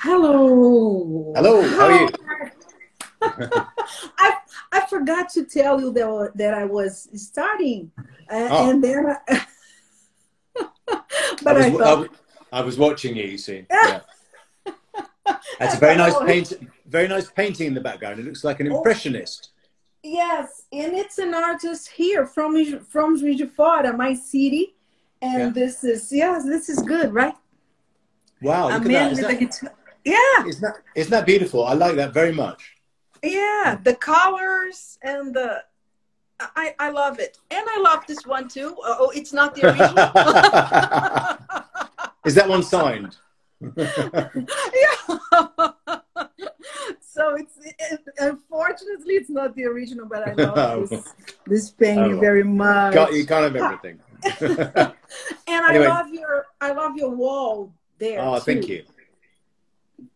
Hello. Hello, how are you? I I forgot to tell you that, that I was starting, uh, Oh. and then. I, but I was, I, I, thought, was- I was watching you, you see. Yeah. That's a very nice paint, very nice painting in the background. It looks like an Oh. impressionist. yes, and it's an artist here from from Juiz de Fora, my city, and Yeah. this is yes, this is good, right? Wow, A man with a guitar. Yeah, isn't that. Isn't that beautiful? I like that very much. yeah, the colors and the. I, I love it. And I love this one too. Oh, it's not the original. Is that one signed? yeah. so it's it, unfortunately it's not the original, but I love oh. this, this painting Oh. very much. Got you kind of everything. And I love your I love your wall there. oh, thank you.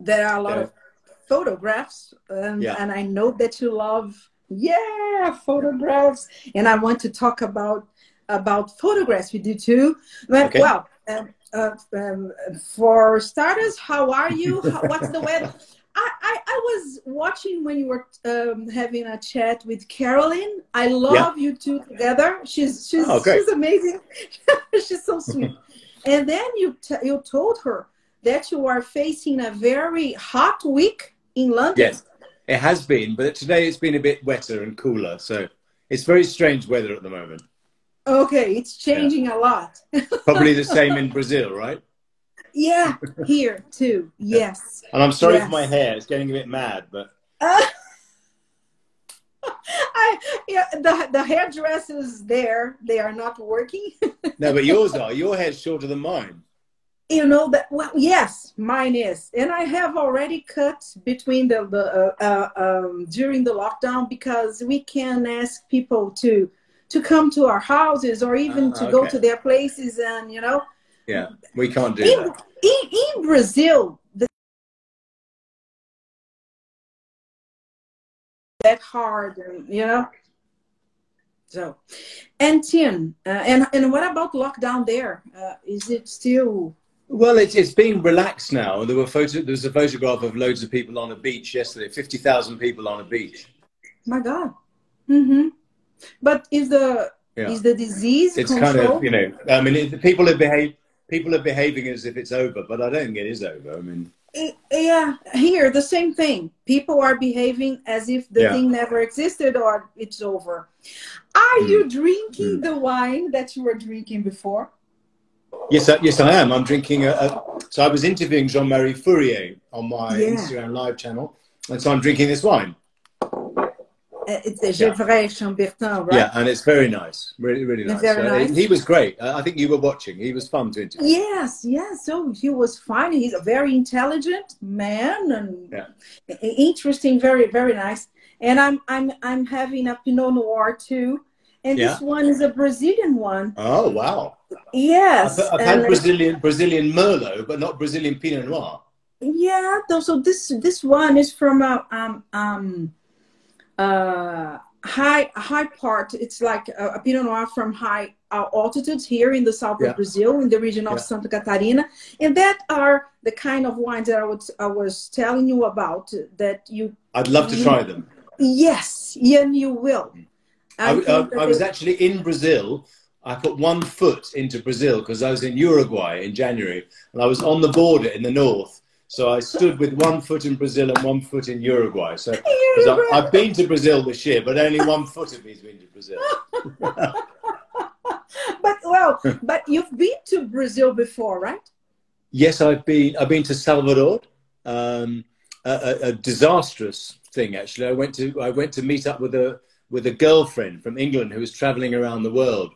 There are a lot Yeah. of photographs, and, Yeah. and I know that you love yeah photographs, and I want to talk about about photographs with you too. But, Okay. Well, um, uh, um, for starters, how are you? How, what's the weather? I, I, I was watching when you were um, having a chat with Carolyn. I love you two together. She's she's Oh, she's amazing. she's so sweet. and then you t- you told her that you are facing a very hot week in London. Yes, it has been, but today it's been a bit wetter and cooler. So it's very strange weather at the moment. Okay, it's changing a lot. Probably the same in Brazil, right? yeah, here too. Yes. And I'm sorry Yes. for my hair; it's getting a bit mad, but Uh, I yeah the the hairdressers there they are not working. no, but yours are. Your hair's shorter than mine. You know that well yes mine is and i have already cut between the, the uh, uh, um, during the lockdown because we can ask people to to come to our houses or even Ah, to go to their places and you know Yeah, we can't do in, that. in, in brazil the, that hard and you know so and Tim, uh, and and what about lockdown there? Uh, is it still Well, it's it's being relaxed now. There were photo. There was a photograph of loads of people on a beach yesterday. Fifty thousand people on a beach. My God. Mm-hmm. But is the Yeah. is the disease It's controlled? kind of you know. I mean, it, people are behave. People are behaving as if it's over, but I don't think it is over. I mean, I- yeah, here the same thing. People are behaving as if the Yeah. thing never existed or it's over. Are Mm. you drinking the wine that you were drinking before? Yes, I, yes, I am. I'm drinking a, a. So I was interviewing Jean-Marie Fourrier on my Yeah. Instagram live channel, and so I'm drinking this wine. Uh, It's a Gevrey Chambertin, right? Yeah, and it's very nice. Really, really nice. Very uh, So, nice. He was great. I I think you were watching. He was fun to interview. Yes, yes. So he was fine. He's a very intelligent man and Yeah. interesting, very, very nice. And I'm I'm I'm having a Pinot Noir too. And this one is a Brazilian one. Oh wow! Yes. I've, I've had Brazilian Brazilian Merlot, but not Brazilian Pinot Noir. yeah, though, so this this one is from a um um uh high high part. It's like a, a Pinot Noir from high uh, altitudes here in the south Yeah. of Brazil, in the region of Yeah. Santa Catarina, and that are the kind of wines that I was I was telling you about. That you I'd love to try them. yes, and you will. I, think I, I was actually in Brazil. I put one foot into Brazil because I was in Uruguay in January, and I was on the border in the north. So I stood with one foot in Brazil and one foot in Uruguay. So 'cause I, I've been to Brazil this year, but only one foot of me's been to Brazil. but well, but you've been to Brazil before, right? Yes, I've been. I've been to Salvador. Um, a, a, a disastrous thing, actually. I went to. I went to meet up with a with a girlfriend from England who was traveling around the world.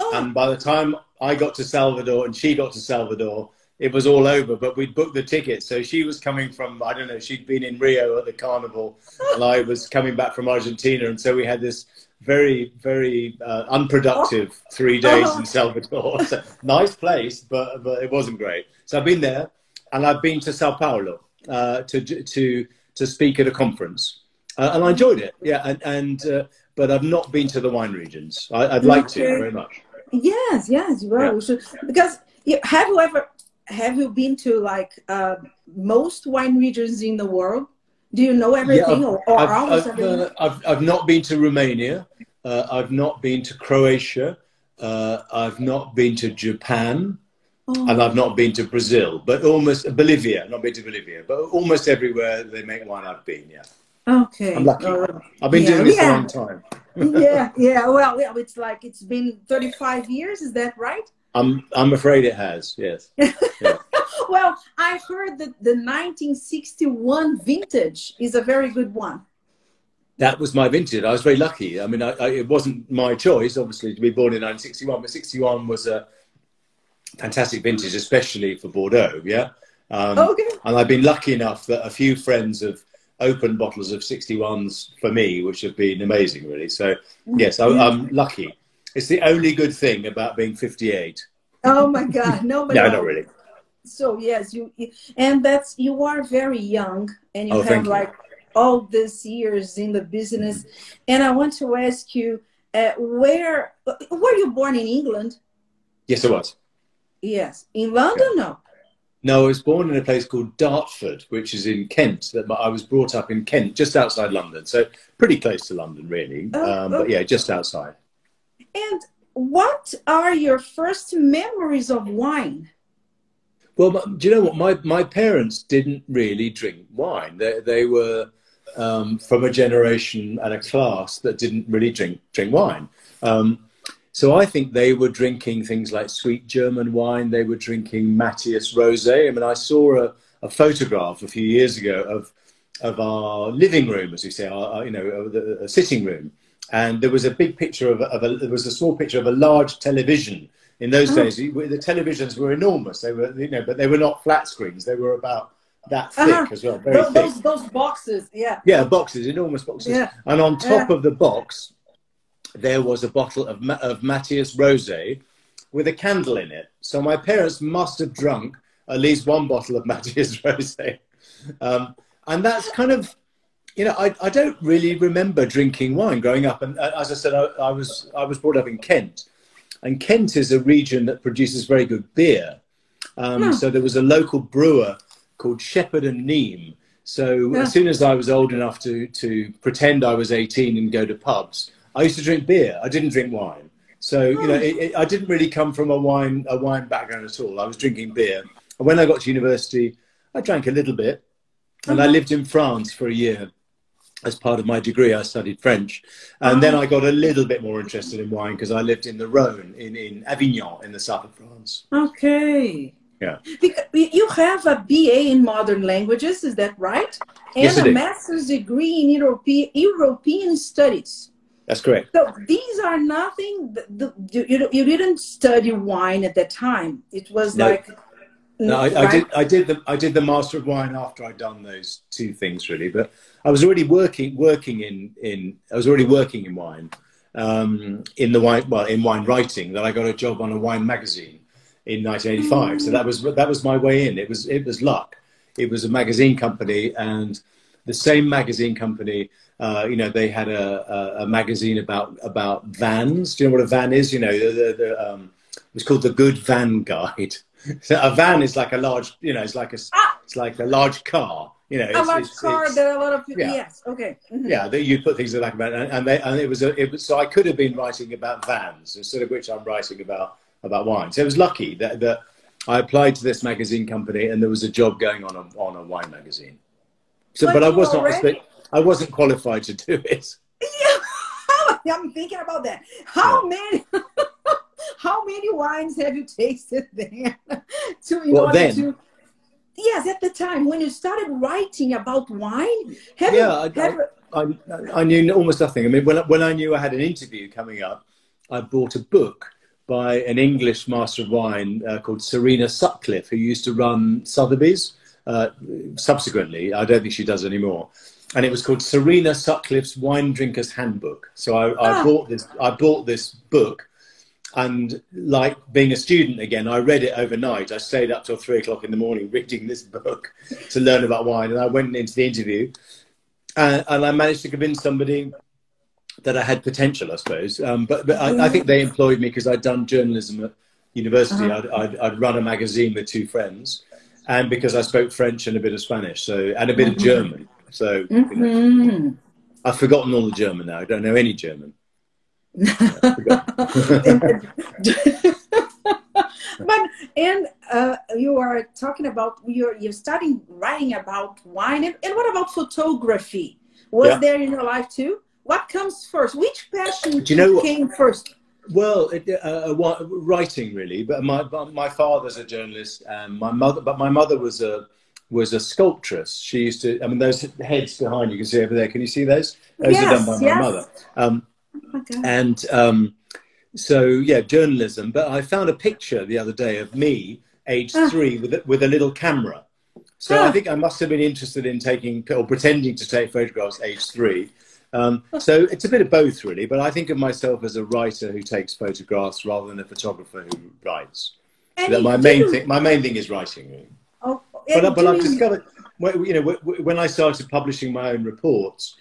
Oh, And by the time I got to Salvador and she got to Salvador, it was all over. But we'd booked the ticket, so she was coming from. I don't know. She'd been in Rio at the carnival, and I was coming back from Argentina, and so we had this very, very uh, unproductive three days in Salvador. So, nice place, but but it wasn't great. So I've been there, and I've been to Sao Paulo uh, to to to speak at a conference, uh, and I enjoyed it. Yeah, and and uh, but I've not been to the wine regions. I, I'd like to very much. yes, yes. Well, Yeah. because you, have you ever have you been to like uh, most wine regions in the world? Do you know everything Yeah, or, or I've, almost I've, everything? I've, I've not been to Romania. Uh, I've not been to Croatia. Uh, I've not been to Japan. Oh. And I've not been to Brazil, but almost Bolivia. Not been to Bolivia, but almost everywhere they make wine, I've been. Yeah, Okay. I'm lucky. Uh, I've been Yeah, doing this yeah. a long time. yeah, yeah. Well, yeah, it's like it's been 35 years. Is that right? I'm I'm afraid it has. Yes. Well, I heard that the 1961 vintage is a very good one. That was my vintage. I was very lucky. I mean, I, I, it wasn't my choice, obviously, to be born in 1961, but 61 was a fantastic vintage, especially for Bordeaux. Yeah. Um, Okay. And I've been lucky enough that a few friends have opened bottles of 61s for me, which have been amazing, really. So, yes, I, I'm lucky. It's the only good thing about being 58. Oh my God, nobody. No, not really. So yes, you and that's you are very young and you Oh, have thank you. like all these years in the business. And I want to ask you, uh, where were you born in England? Yes, I was. Yes, in London. No. No, I was born in a place called Dartford, which is in Kent. That I was brought up in Kent, just outside London, so pretty close to London, really. Oh, um, but yeah, just outside. And what are your first memories of wine? Well, do you know what? My my parents didn't really drink wine. They they were um, from a generation and a class that didn't really drink drink wine. Um, so I think they were drinking things like sweet German wine. They were drinking Mateus Rosé. I mean, I saw a, a photograph a few years ago of of our living room, as we say, our, our, you know, uh, the, a sitting room, and there was a big picture of, a, of a there was a small picture of a large television. In those Oh. days, the televisions were enormous. They were, you know, but they were not flat screens. They were about that thick Uh-huh. as well, very Those, thick. those those boxes, yeah. Yeah, boxes, enormous boxes. Yeah. And on top of the box, there was a bottle of, of Mateus Rosé with a candle in it. So my parents must have drunk at least one bottle of Mateus Rosé. Um, and that's kind of, you know, I, I don't really remember drinking wine growing up. And uh, as I said, I, I, was, I was brought up in Kent. And Kent is a region that produces very good beer. Um, Hmm. So there was a local brewer called Shepherd and Neame. So Yeah. as soon as I was old enough to, to pretend I was 18 and go to pubs, I used to drink beer. I didn't drink wine. So you know, it, it, I didn't really come from a wine a wine background at all. I was drinking beer. And when I got to university, I drank a little bit, and I Uh-huh. lived in France for a year. As part of my degree, I studied French, and then I got a little bit more interested in wine because I lived in the Rhone in, in Avignon in the south of France. Okay. Yeah. Because you have a BA in modern languages, is that right? And Yes, I a master's degree in European European studies. That's correct. So these are nothing. The, the, you, you you didn't study wine at that time. It was No. like. No, I, I did. I did the I did the Master of Wine after I'd done those two things really. But I was already working working in in I was already working in wine um, in the wine well in wine writing. That I got a job on a wine magazine in 1985. So that was that was my way in. It was it was luck. It was a magazine company, and the same magazine company. Uh, you know, they had a, a, a magazine about about vans. Do you know what a van is? You know, the, the, the, um, it was called the Good Van Guide. So a van is like a large, you know, it's like a, Ah! it's like a large car. You know, a it's, large it's- car. it's- there a lot of yeah. yes. Okay. Mhm. yeah, that you put things like the back of it, and, and, they, and it was a, it was so I could have been writing about vans instead of which I'm writing about about wine. So it was lucky that that I applied to this magazine company, and there was a job going on a, on a wine magazine. So, But but I was not already- I wasn't qualified to do it. Yeah. I'm thinking about that. How many? how many wines have you tasted then? to in Well, order then? to. Yes, at the time when you started writing about wine, have Yeah, you? I- have, I, I knew almost nothing. I mean, when, when I knew I had an interview coming up, I bought a book by an English master of wine uh, called Serena Sutcliffe, who used to run Sotheby's. Uh, subsequently, I don't think she does anymore. And it was called Serena Sutcliffe's Wine Drinker's Handbook. So I, I Ah. bought this. I bought this book, and like being a student again, I read it overnight. I stayed up till three o'clock in the morning reading this book to learn about wine. And I went into the interview, and, and I managed to convince somebody that I had potential, I suppose. Um, but but I, I think they employed me because I'd done journalism at, university, uh-huh. I'd, I'd, I'd, run a magazine with two friends, and because I spoke French and a bit of Spanish, so and a bit mm-hmm. of German. So mm-hmm. you know, mm-hmm. I've forgotten all the German now. I don't know any German. but and uh, you are talking about you're you're starting writing about wine and, and what about photography was yeah. there in your life too what comes first which passion you know came what, first well it, uh, uh writing really but my my father's a journalist and my mother but my mother was a was a sculptress she used to i mean those heads behind you can see over there can you see those those yes, are done by my yes. mother um, oh and um, so yeah, journalism. But I found a picture the other day of me, age ah. three, with a, with a little camera. So I ah. think I must have been interested in taking or pretending to take photographs age three. Um, so it's a bit of both, really. But I think of myself as a writer who takes photographs rather than a photographer who writes. my main thing, my main thing is writing. Really. Oh, but, but I've discovered, you know, when I started publishing my own reports,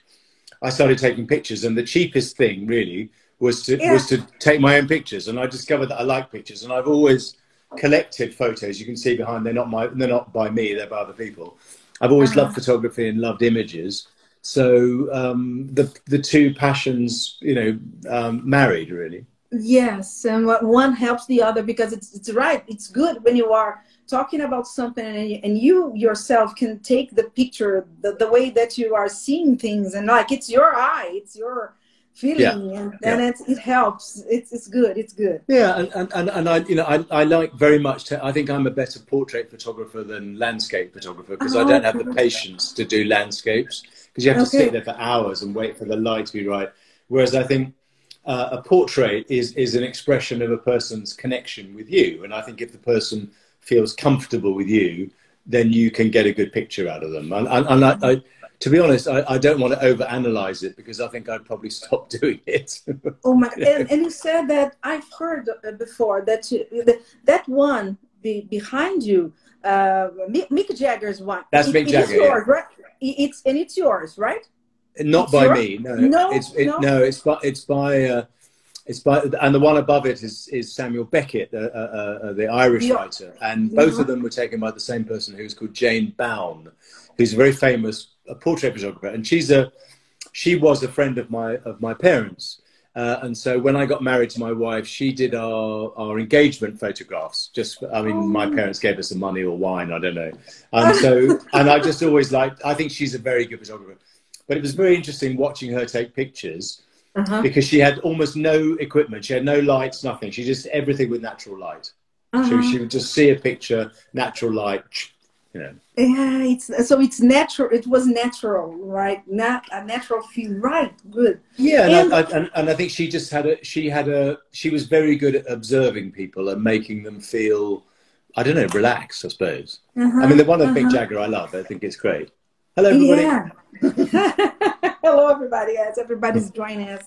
I started taking pictures, and the cheapest thing really was to yeah. was to take my own pictures, and I discovered that I like pictures, and I've always collected photos. You can see behind; they're not my, they're not by me; they're by other people. I've always uh-huh. loved photography and loved images. So um, the the two passions, you know, um, married really. Yes, and one helps the other because it's it's right. It's good when you are talking about something and, and you yourself can take the picture the, the way that you are seeing things and like it's your eye, it's your feeling yeah. and, yeah. and it helps it's, it's good it's good yeah and, and, and i you know I, I like very much to, i think i'm a better portrait photographer than landscape photographer because oh, i don't have the patience to do landscapes because you have to okay. sit there for hours and wait for the light to be right whereas i think uh, a portrait is is an expression of a person's connection with you and i think if the person feels comfortable with you then you can get a good picture out of them and, and, I, I to be honest, I, I, don't want to overanalyze it because I think I'd probably stop doing it. oh my! And, and, you said that I've heard before that you, that one be, behind you, uh, Mick Jagger's one. That's it, Mick Jagger. Yours, yeah. right? It's and it's yours, right? Not it's by yours? me. No, no, it's it, no. no. It's by it's by. Uh, it's by, and the one above it is, is Samuel Beckett, uh, uh, uh, the Irish yeah. writer, and both of them were taken by the same person who's called Jane Bown, who's a very famous a portrait photographer, and she's a she was a friend of my of my parents. Uh, and so when I got married to my wife, she did our, our engagement photographs. Just, I mean, oh. my parents gave us some money or wine, I don't know. And so, and I just always liked, I think she's a very good photographer. But it was very interesting watching her take pictures uh-huh. because she had almost no equipment. She had no lights, nothing. She just, everything with natural light. Uh-huh. So she would just see a picture, natural light, yeah. Yeah it's so it's natural it was natural right? Not a natural feel right good. Yeah and, and, I, and, and, I think she just had a she had a she was very good at observing people and making them feel i don't know relaxed i suppose. Uh-huh, i mean the one of uh-huh. Mick Jagger i love i think it's great. Hello everybody. Yeah. hello everybody. Yes everybody's joining us.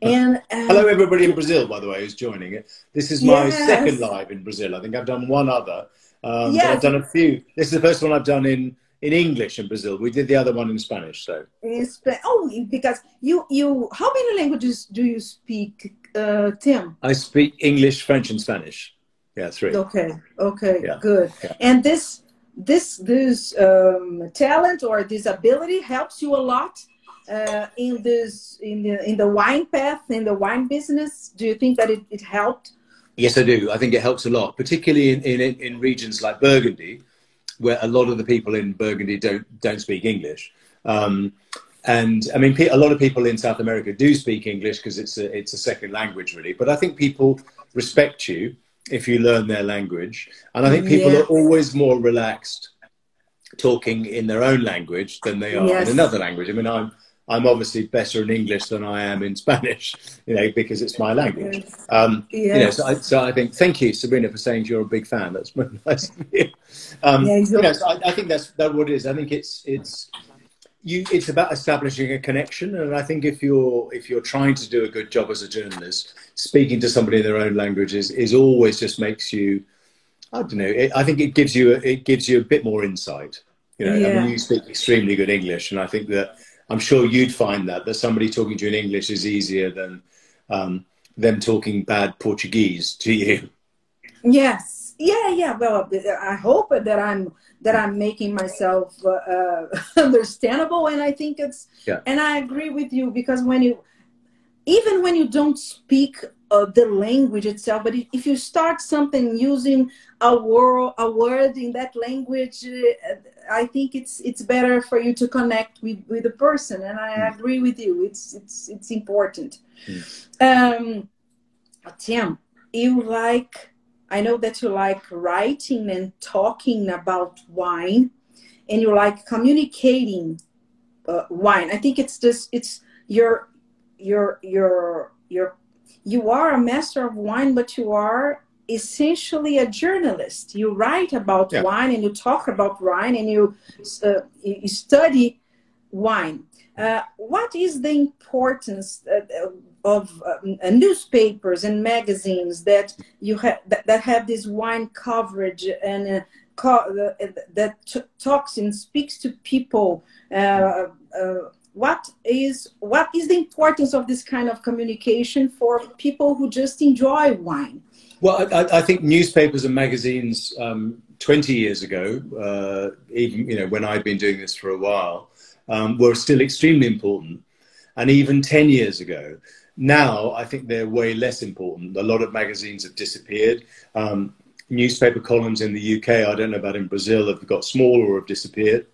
And um, hello everybody in brazil by the way who's joining it. This is my yes. second live in brazil. I think i've done one other um, yes. I've done a few. This is the first one I've done in in English in Brazil. We did the other one in Spanish. So. Oh, because you you how many languages do you speak, uh, Tim? I speak English, French, and Spanish. Yeah, three. Okay. Okay. Yeah. Good. Yeah. And this this this um, talent or this ability helps you a lot uh, in this in the in the wine path in the wine business. Do you think that it, it helped? Yes, I do. I think it helps a lot, particularly in, in, in regions like Burgundy, where a lot of the people in Burgundy don't don't speak English. Um, and I mean, a lot of people in South America do speak English because it's a it's a second language, really. But I think people respect you if you learn their language, and I think people yes. are always more relaxed talking in their own language than they are yes. in another language. I mean, I'm I'm obviously better in English than I am in Spanish, you know, because it's my language. Yes. Um, yes. You know, so I, so I, think thank you, Sabrina, for saying you're a big fan. That's very nice of you. Um, yeah, exactly. you know, so I, I, think that's that what it is. I think it's it's you. It's about establishing a connection, and I think if you're if you're trying to do a good job as a journalist, speaking to somebody in their own language is, is always just makes you. I don't know. It, I think it gives you a, it gives you a bit more insight. You know, yeah. I mean, you speak extremely good English, and I think that I'm sure you'd find that that somebody talking to you in English is easier than um, them talking bad Portuguese to you. Yes. Yeah, yeah. Well, I hope that I'm that I'm making myself uh, uh, understandable, and I think it's. Yeah. And I agree with you because when you, even when you don't speak uh, the language itself, but if you start something using a word, a word in that language, uh, I think it's it's better for you to connect with with a person, and I mm. agree with you. It's it's it's important. Mm. Um, Tim, you like I know that you like writing and talking about wine, and you like communicating uh, wine. I think it's just it's your your your your you are a master of wine, but you are essentially a journalist. You write about yeah. wine and you talk about wine and you uh, you study wine. Uh, what is the importance uh, of uh, newspapers and magazines that you have that, that, have this wine coverage and uh, co- uh, that t- talks and speaks to people uh, uh, what is what is the importance of this kind of communication for people who just enjoy wine well i, I think newspapers and magazines um, 20 years ago uh, even you know when i'd been doing this for a while um, were still extremely important and even 10 years ago now, I think they're way less important. A lot of magazines have disappeared. Um, newspaper columns in the UK, I don't know about in Brazil, have got smaller or have disappeared.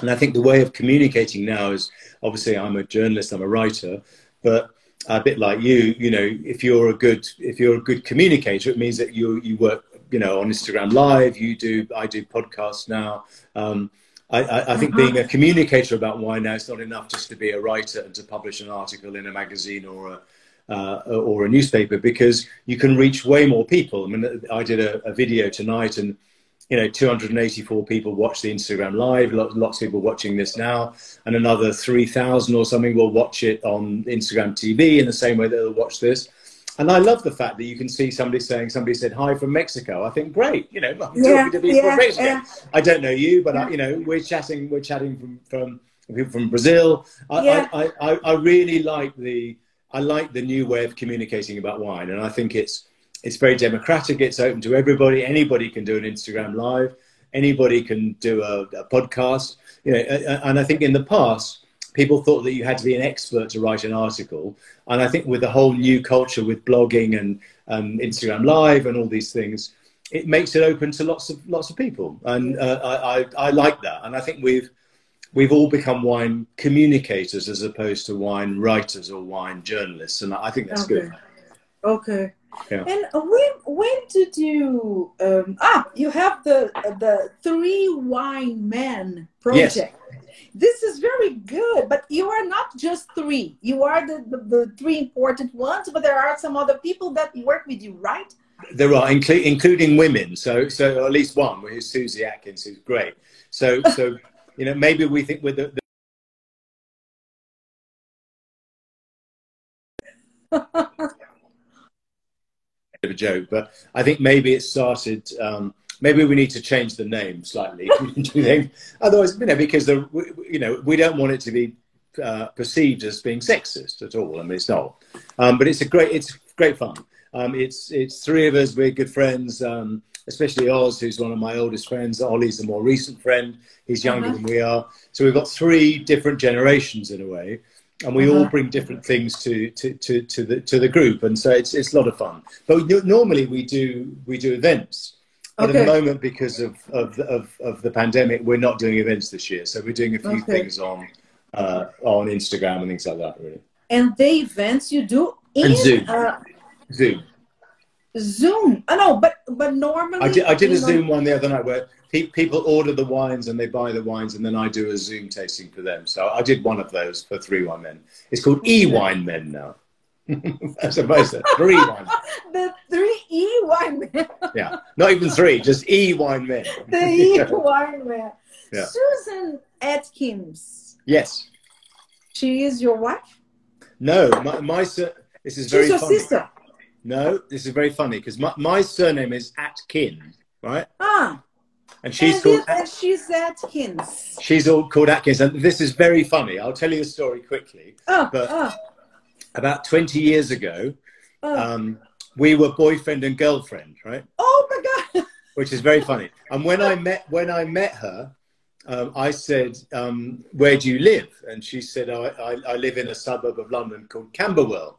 And I think the way of communicating now is obviously I'm a journalist, I'm a writer, but a bit like you, you know, if you're a good if you're a good communicator, it means that you you work, you know, on Instagram Live. You do I do podcasts now. Um, I, I, I think uh-huh. being a communicator about wine now is not enough just to be a writer and to publish an article in a magazine or a uh, or a newspaper because you can reach way more people. I mean, I did a, a video tonight and you know 284 people watch the Instagram live. Lots lots of people watching this now, and another 3,000 or something will watch it on Instagram TV in the same way that they'll watch this and I love the fact that you can see somebody saying somebody said hi from Mexico. I think great, you know, I'm yeah, to people yeah, from Mexico. Yeah. I don't know you, but I, you know, we're chatting, we're chatting from from people from Brazil. I, I, I, I really like the I like the new way of communicating about wine, and I think it's it's very democratic. It's open to everybody. Anybody can do an Instagram live. Anybody can do a, a podcast. You know, and I think in the past people thought that you had to be an expert to write an article. And I think with the whole new culture with blogging and um, Instagram Live and all these things, it makes it open to lots of lots of people, and uh, I, I, I like that. And I think we've we've all become wine communicators as opposed to wine writers or wine journalists, and I think that's okay. good. Okay. Yeah. And when when did you um, ah you have the the three wine men project? Yes. This is very good but you are not just three. You are the, the, the, three important ones but there are some other people that work with you right? There are inclu- including women. So so at least one who's susy atkins who's great. So so you know maybe we think with the, the of a joke but i think maybe it started um, maybe we need to change the name slightly. do you think? Otherwise, you know, because the you know we don't want it to be uh, perceived as being sexist at all. I mean, it's not. Um, but it's a great it's great fun. Um, it's it's three of us. We're good friends. Um, especially Oz, who's one of my oldest friends. Olly's a more recent friend. He's younger uh-huh. than we are. So we've got three different generations in a way. And we uh-huh. all bring different things to, to, to, to, the, to the group. And so it's, it's a lot of fun. But normally we do, we do events. But okay. at the moment, because of, of, of, of, the pandemic, we're not doing events this year. So we're doing a few okay. things on uh, on Instagram and things like that, really. And the events you do in and Zoom. Uh, Zoom. Zoom. I know, but but normally I did, I did a Zoom one the other night where pe- people order the wines and they buy the wines and then I do a Zoom tasting for them. So I did one of those for three wine men. It's called E Wine Men now. I suppose that three wine. the three E wine men. yeah, not even three, just E wine men. the E wine men. Yeah. Susan Atkins. Yes. She is your wife. No, my, my this is She's very. your funny. sister. No, this is very funny because my, my surname is Atkin, right? Ah. And she's and called. She's Atkins. She's all called Atkins, and this is very funny. I'll tell you a story quickly. Oh, but oh about 20 years ago, oh. um, we were boyfriend and girlfriend, right? Oh my god! Which is very funny. And when I met when I met her, um, I said, um, "Where do you live?" And she said, I, I, I, live in a suburb of London called Camberwell."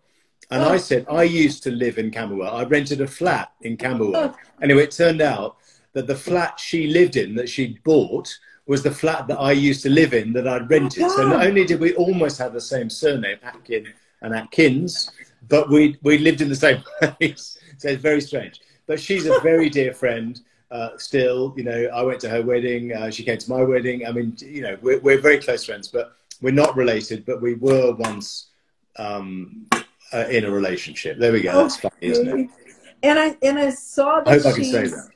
And oh. I said, "I used to live in Camberwell. I rented a flat in Camberwell." Oh. Anyway, it turned out that the flat she lived in, that she bought, was the flat that I used to live in that I'd rented. Oh, so not only did we almost have the same surname, Atkin and Atkins, but we we lived in the same place. so it's very strange. But she's a very dear friend. Uh, still, you know, I went to her wedding. Uh, she came to my wedding. I mean, you know, we're, we're very close friends, but we're not related. But we were once um, uh, in a relationship. There we go. That's funny, isn't it? And I and I saw that. I hope I can say that.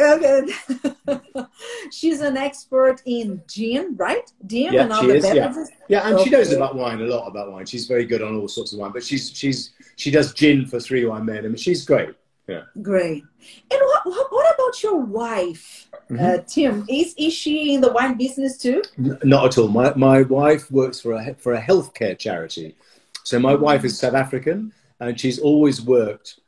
Okay. She's an expert in gin, right? Gin yeah, and all the is, beverages. Yeah, yeah and okay. she knows about wine a lot about wine. She's very good on all sorts of wine. But she's she's she does gin for three wine men. I mean, she's great. Yeah. Great. And what what, what about your wife, mm-hmm. uh, Tim? Is is she in the wine business too? N- not at all. My my wife works for a for a healthcare charity. So my wife is South African, and she's always worked.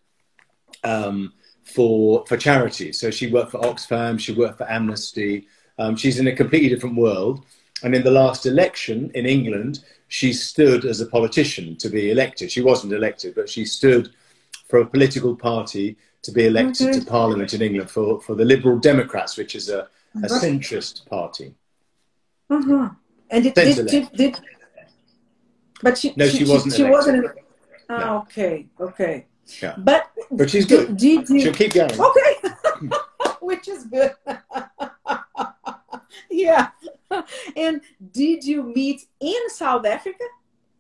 Um, for for charity. So she worked for Oxfam, she worked for Amnesty. Um, she's in a completely different world. And in the last election in England, she stood as a politician to be elected. She wasn't elected, but she stood for a political party to be elected mm-hmm. to Parliament in England for, for the Liberal Democrats, which is a, a centrist party. Uh-huh. And did, did, did, did, but she, no, she, she wasn't. She, she wasn't. Oh, no. Okay, okay. Yeah. But but she's good. Did you, She'll keep going. Okay. Which is good. yeah. And did you meet in South Africa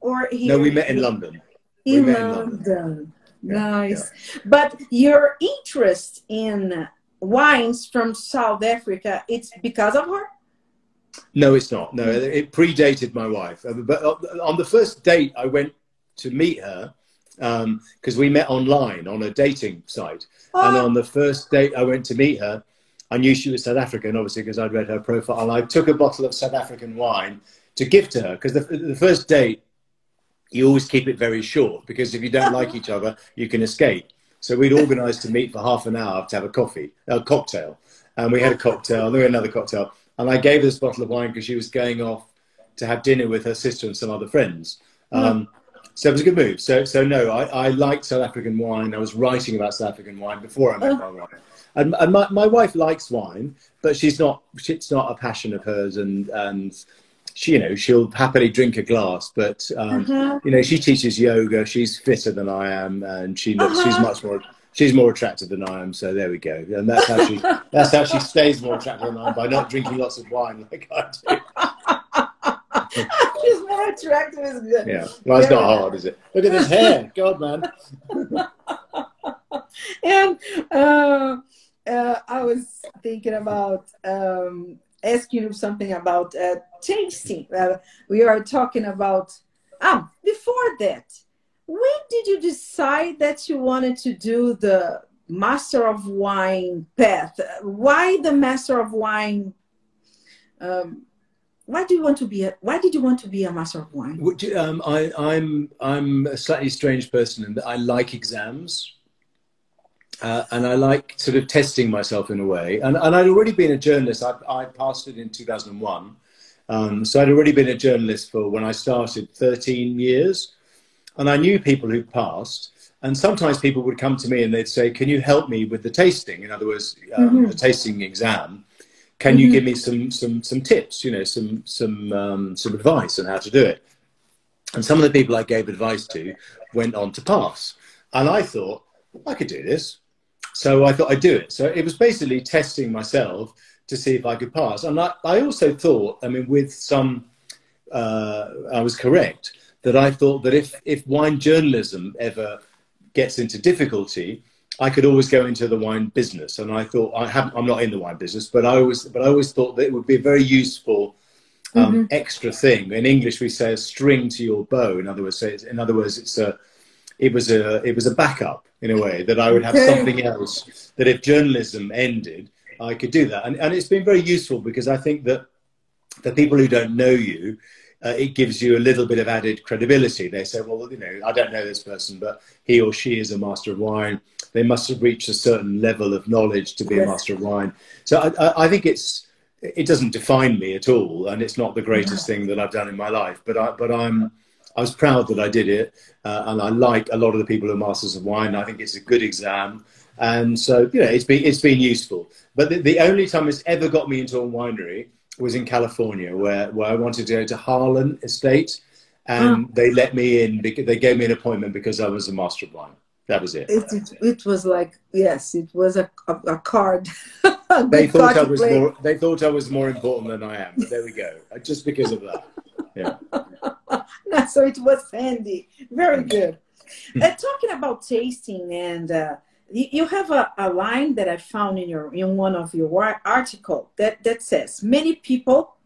or here? No, we met in London. In, met London. in London. Nice. Yeah. But your interest in wines from South Africa, it's because of her? No, it's not. No, hmm. it predated my wife. Uh, but uh, on the first date I went to meet her, because um, we met online on a dating site. Oh. And on the first date I went to meet her, I knew she was South African, obviously, because I'd read her profile. And I took a bottle of South African wine to give to her, because the, the first date, you always keep it very short, because if you don't like each other, you can escape. So we'd organised to meet for half an hour to have a coffee, a cocktail. And we had a cocktail, then we had another cocktail. And I gave her this bottle of wine because she was going off to have dinner with her sister and some other friends. Um, so it was a good move. So, so no, I, I liked South African wine. I was writing about South African wine before I met oh. my wife. And, and my, my wife likes wine, but she's not, it's not a passion of hers. And, and she, you know, she'll happily drink a glass, but, um, uh-huh. you know, she teaches yoga. She's fitter than I am. And she looks, uh-huh. she's much more, she's more attractive than I am. So there we go. And that's how she, that's how she stays more attractive than I am by not drinking lots of wine like I do. She's more attractive is good. Yeah. Well, it's not hard, is it? Look at this hair. God, man. and uh, uh, I was thinking about um, asking you something about uh, tasting. Uh, we are talking about. Ah, before that, when did you decide that you wanted to do the Master of Wine path? Why the Master of Wine? Um, why do you want to be a why did you want to be a master of wine um, I, I'm I'm a slightly strange person in that I like exams uh, and I like sort of testing myself in a way and, and I'd already been a journalist I, I passed it in 2001 um, so I'd already been a journalist for when I started 13 years and I knew people who passed and sometimes people would come to me and they'd say can you help me with the tasting in other words um, mm-hmm. a tasting exam can mm-hmm. you give me some some some tips? You know, some some um, some advice on how to do it. And some of the people I gave advice to went on to pass, and I thought I could do this. So I thought I'd do it. So it was basically testing myself to see if I could pass. And I, I also thought, I mean, with some, uh, I was correct that I thought that if if wine journalism ever gets into difficulty, I could always go into the wine business, and I thought I have I'm not in the wine business, but I always but I always thought that it would be a very useful um, mm-hmm. extra thing. In English, we say a string to your bow. In other words, say in other words, it's a it was a it was a backup in a way that I would have something else that if journalism ended, I could do that, and and it's been very useful because I think that for people who don't know you, uh, it gives you a little bit of added credibility. They say, well, you know, I don't know this person, but he or she is a master of wine. They must have reached a certain level of knowledge to be yes. a master of wine. So I, I, think it's it doesn't define me at all, and it's not the greatest thing that I've done in my life. But I, but I'm I was proud that I did it, uh, and I like a lot of the people who are masters of wine. I think it's a good exam, and so you know it's been it's been useful. But the, the only time it's ever got me into a winery was in California, where, where I wanted to go to Harlan Estate, and oh. they let me in because they gave me an appointment because I was a master of wine. That was it. It, it, it was like yes, it was a a, a card. they thought I was play. more. They thought I was more important than I am. But there we go. Just because of that. Yeah. so it was handy. Very good. uh, talking about tasting and uh, you have a, a line that I found in your in one of your article that that says many people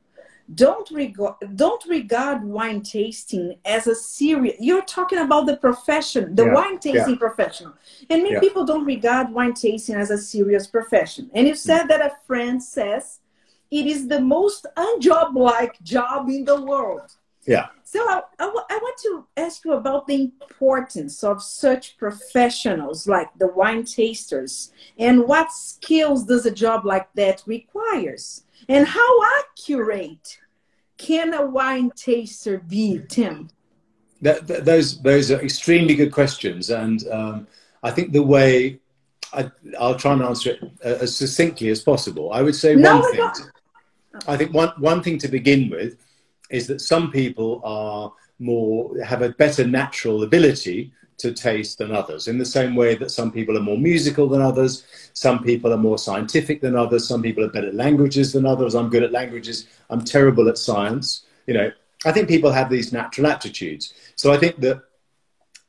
don't regard don't regard wine tasting as a serious you're talking about the profession the yeah, wine tasting yeah. professional and many yeah. people don't regard wine tasting as a serious profession and you said mm. that a friend says it is the most unjob like job in the world yeah. So I, I, I, want to ask you about the importance of such professionals like the wine tasters and what skills does a job like that requires and how accurate can a wine taster be, Tim? That, that, those those are extremely good questions, and um, I think the way I, will try and answer it uh, as succinctly as possible. I would say no, one thing. To, I think one one thing to begin with is that some people are more have a better natural ability to taste than others in the same way that some people are more musical than others some people are more scientific than others some people are better at languages than others. I'm good at languages. I'm terrible at science. You know i think people have these natural aptitudes. So i think that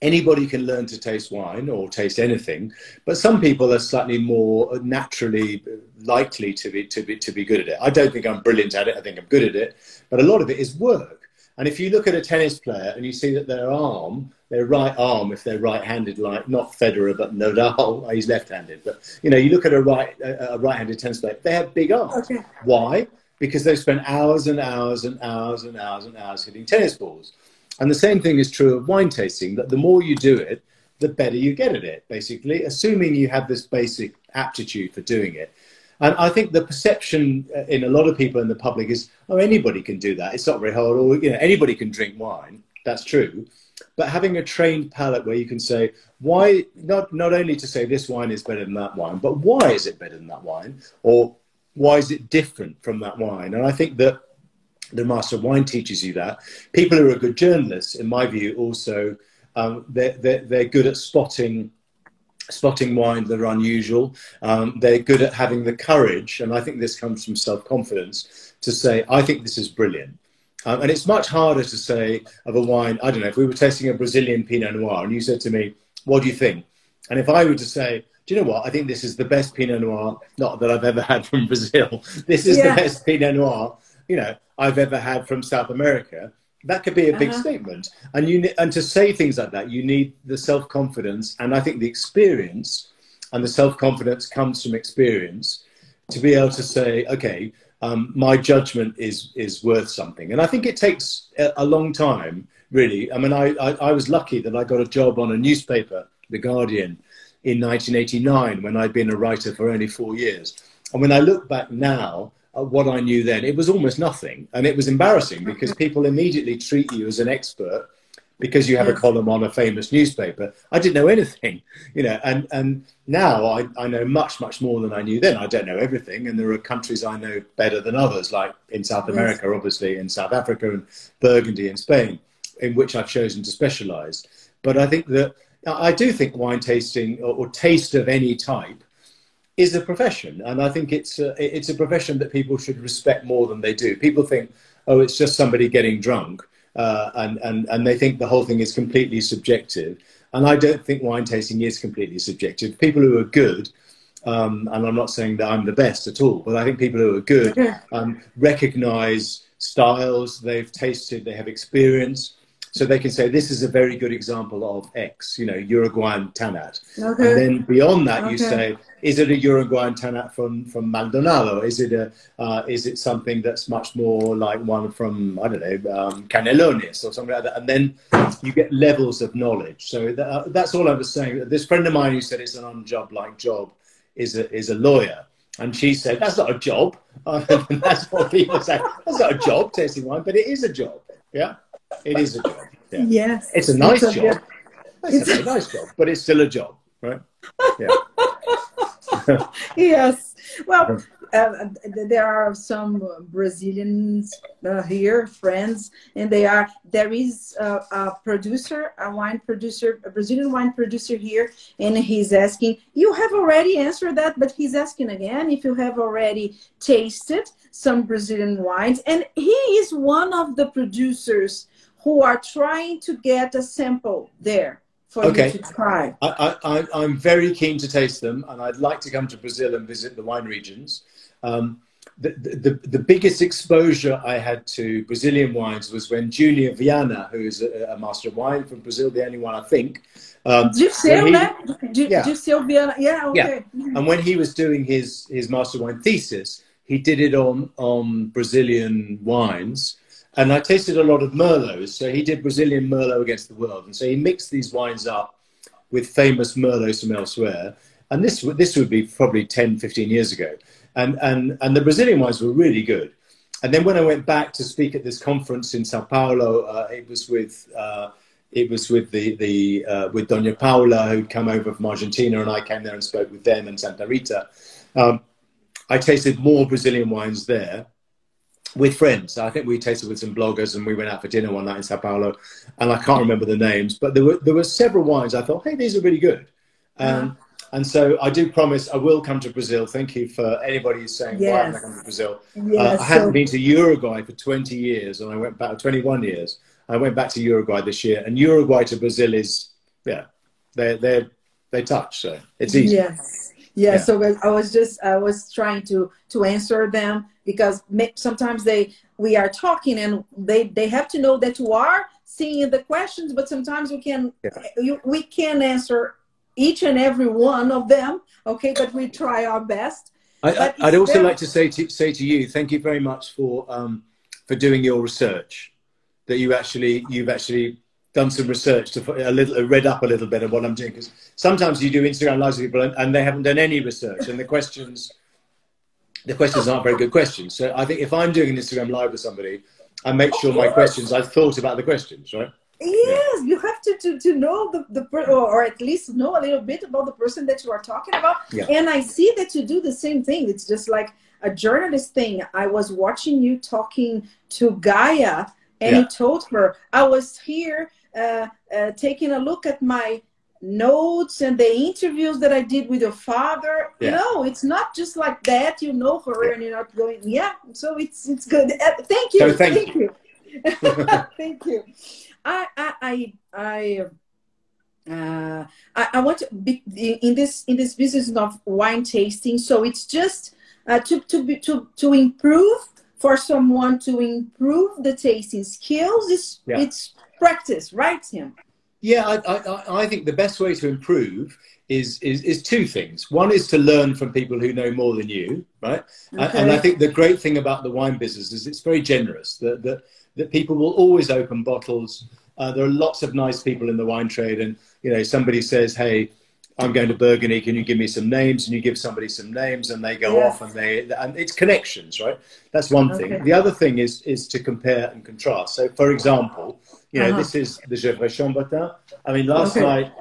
anybody can learn to taste wine or taste anything, but some people are slightly more naturally likely to be, to be, to be good at it. I don't think I'm brilliant at it. I think I'm good at it, but a lot of it is work. And if you look at a tennis player and you see that their arm, their right arm, if they're right-handed, like not Federer but Nadal, he's left-handed. But you know, you look at a right a right-handed tennis player, they have big arms. Okay. Why? Because they've spent hours and hours and hours and hours and hours hitting tennis balls. And the same thing is true of wine tasting, that the more you do it, the better you get at it, basically, assuming you have this basic aptitude for doing it. And I think the perception uh, in a lot of people in the public is, oh, anybody can do that. It's not very hard, or you know, anybody can drink wine. That's true. But having a trained palate where you can say, why, not, not only to say this wine is better than that wine, but why is it better than that wine? Or why is it different from that wine? And I think that the master of wine teaches you that. People who are good journalists, in my view, also um, they're, they're, they're, good at spotting spotting wines that are unusual. Um, they're good at having the courage, and I think this comes from self confidence, to say, I think this is brilliant. Um, and it's much harder to say of a wine, I don't know, if we were tasting a Brazilian Pinot Noir and you said to me, What do you think? And if I were to say, do you know what? I think this is the best Pinot Noir, not that I've ever had from Brazil. This is yeah. the best Pinot Noir you know I've ever had from South America. That could be a big uh-huh. statement, and you and to say things like that, you need the self confidence, and I think the experience, and the self confidence comes from experience, to be able to say, okay, um, my judgment is is worth something, and I think it takes a, a long time, really. I mean, I, I I was lucky that I got a job on a newspaper, The Guardian, in 1989 when I'd been a writer for only four years, and when I look back now what I knew then. It was almost nothing. And it was embarrassing because mm-hmm. people immediately treat you as an expert because you have a mm. column on a famous newspaper. I didn't know anything, you know, and, and now I, I know much, much more than I knew then. I don't know everything. And there are countries I know better than others, like in South America, yes. obviously, in South Africa and Burgundy in Spain, in which I've chosen to specialize. But I think that I do think wine tasting or, or taste of any type is a profession, and I think it's a, it's a profession that people should respect more than they do. People think, oh, it's just somebody getting drunk, uh, and, and, and they think the whole thing is completely subjective. And I don't think wine tasting is completely subjective. People who are good, um, and I'm not saying that I'm the best at all, but I think people who are good um, recognize styles they've tasted, they have experience, So they can say, this is a very good example of X, you know, Uruguayan Tannat. Okay. And then beyond that, you say, is it a Uruguayan Tannat from, from Maldonado? Is it, a, uh, is it something that's much more like one from, I don't know, um, Canelones or something like that? And then you get levels of knowledge. So that, uh, that's all I was saying. This friend of mine who said it's an on-job like job is a, is a lawyer. And she said, that's not a job. Uh, and that's what people say. That's not a job, tasting wine, but it is a job. Yeah, it is a job. Yeah. Yes. It's a nice It's a- job. It's, a nice job, but it's still a job, right? Yeah. yes. Well, uh, there are some Brazilians uh, here, friends, and they are. There is a, a producer, a wine producer, a Brazilian wine producer here, and he's asking. You have already answered that, but he's asking again if you have already tasted some Brazilian wines, and he is one of the producers who are trying to get a sample there for Okay. you to try. I, I, I'm very keen to taste them, and I'd like to come to Brazil and visit the wine regions. Um, the, the, the biggest exposure I had to Brazilian wines was when Junior Vianna, who is a, a master of wine from Brazil, the only one I think, um, Dirceu, he- né? Yeah. Dirceu Vianna. Yeah, okay. and when he was doing his, his master wine thesis, he did it on, on Brazilian wines. And I tasted a lot of Merlots. So he did Brazilian Merlot against the world. And so he mixed these wines up with famous Merlots from elsewhere. And this, this would be probably 10, 15 years ago. And, and, and the Brazilian wines were really good. And then when I went back to speak at this conference in Sao Paulo, uh, it was with uh, it was with the the uh, with Doña Paula who'd come over from Argentina, and I came there and spoke with them in Santa Rita. Um, I tasted more Brazilian wines there with friends. I think we tasted with some bloggers, and we went out for dinner one night in Sao Paulo, and I can't remember the names, but there were there were several wines. I thought, hey, these are really good. Um, And so I do promise I will come to Brazil. Thank you for anybody who's saying, why haven't I Yes. come to Brazil? Yes, uh, I hadn't been to Uruguay for 20 years, and I went back 21 years. I went back to Uruguay this year, and Uruguay to Brazil is yeah, they they they touch, so it's easy. Yes. Yeah, Yeah. so I was just I was trying to to answer them because sometimes they we are talking and they they have to know that you are seeing the questions, but sometimes we can Yeah. you, we can answer each and every one of them. Okay, but we try our best. I, would also very- like to say to say to you, thank you very much for um, for doing your research. That you actually you've actually done some research to a little read up a little bit of what I'm doing because sometimes you do Instagram lives with people and, and they haven't done any research and the questions the questions aren't very good questions. So I think if I'm doing an Instagram live with somebody, I make sure my questions I've thought about the questions, right? Yes, you have to, to, to know the, the per- or, or at least know a little bit about the person that you are talking about. Yeah. And I see that you do the same thing. It's just like a journalist thing. I was watching you talking to Gaia, and Yeah. you told her I was here uh, uh, taking a look at my notes and the interviews that I did with your father. Yeah. No, it's not just like that. You know her, and you're not going. Yeah, so it's it's good. Uh, thank you. So thank you. thank you. I I I I, uh, I, I want to be in this in this business of wine tasting. So it's just uh, to to be to to improve for someone to improve the tasting skills. It's Yeah. it's practice, right, Tim? Yeah, I, I, I- think the best way to improve is, is, is two things. One is to learn from people who know more than you, right? And- And I think the great thing about the wine business is it's very generous. That that, that people will always open bottles. Uh, there are lots of nice people in the wine trade, and you know somebody says, "Hey, I'm going to Burgundy. Can you give me some names?" And you give somebody some names, and they go Yes. off, and they and it's connections, right? That's one thing. The other thing is is to compare and contrast. So, for example, you know, Uh-huh. this is the Gevrey Chambertin. I mean, last Okay. night